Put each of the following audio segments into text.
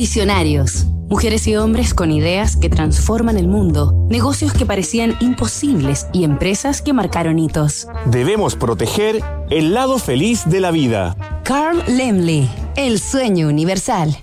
Visionarios. Mujeres y hombres con ideas que transforman el mundo, negocios que parecían imposibles y empresas que marcaron hitos. Debemos proteger el lado feliz de la vida. Carl Lemley, el sueño universal.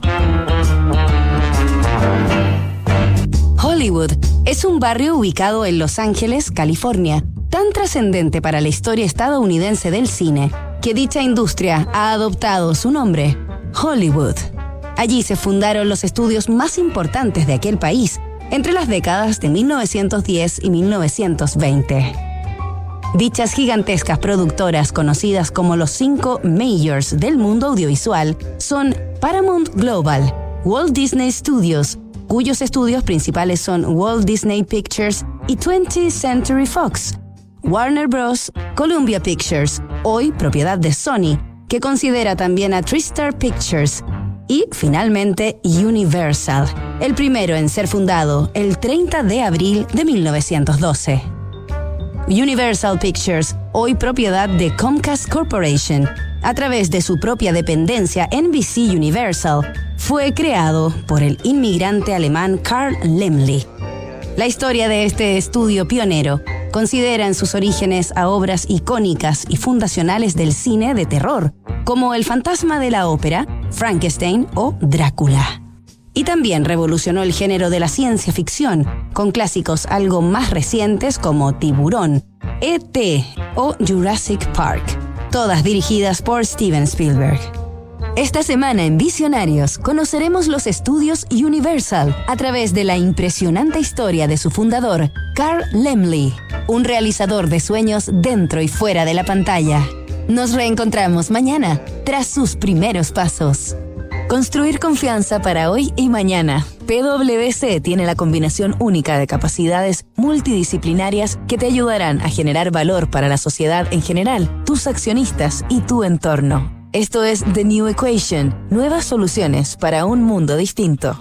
Hollywood es un barrio ubicado en Los Ángeles, California, tan trascendente para la historia estadounidense del cine que dicha industria ha adoptado su nombre, Hollywood. Allí se fundaron los estudios más importantes de aquel país entre las décadas de 1910 y 1920. Dichas gigantescas productoras conocidas como los cinco majors del mundo audiovisual son Paramount Global, Walt Disney Studios, cuyos estudios principales son Walt Disney Pictures y 20th Century Fox, Warner Bros., Columbia Pictures, hoy propiedad de Sony, que considera también a Tristar Pictures, y finalmente Universal, el primero en ser fundado el 30 de abril de 1912. Universal Pictures, hoy propiedad de Comcast Corporation, a través de su propia dependencia NBC Universal, fue creado por el inmigrante alemán Karl Lemley. La historia de este estudio pionero considera en sus orígenes a obras icónicas y fundacionales del cine de terror, como El fantasma de la ópera, Frankenstein o Drácula. Y también revolucionó el género de la ciencia ficción, con clásicos algo más recientes como Tiburón, E.T. o Jurassic Park, todas dirigidas por Steven Spielberg. Esta semana en Visionarios conoceremos los estudios Universal a través de la impresionante historia de su fundador, Carl Lemley, un realizador de sueños dentro y fuera de la pantalla. Nos reencontramos mañana, tras sus primeros pasos. Construir confianza para hoy y mañana. PwC tiene la combinación única de capacidades multidisciplinarias que te ayudarán a generar valor para la sociedad en general, tus accionistas y tu entorno. Esto es The New Equation, nuevas soluciones para un mundo distinto.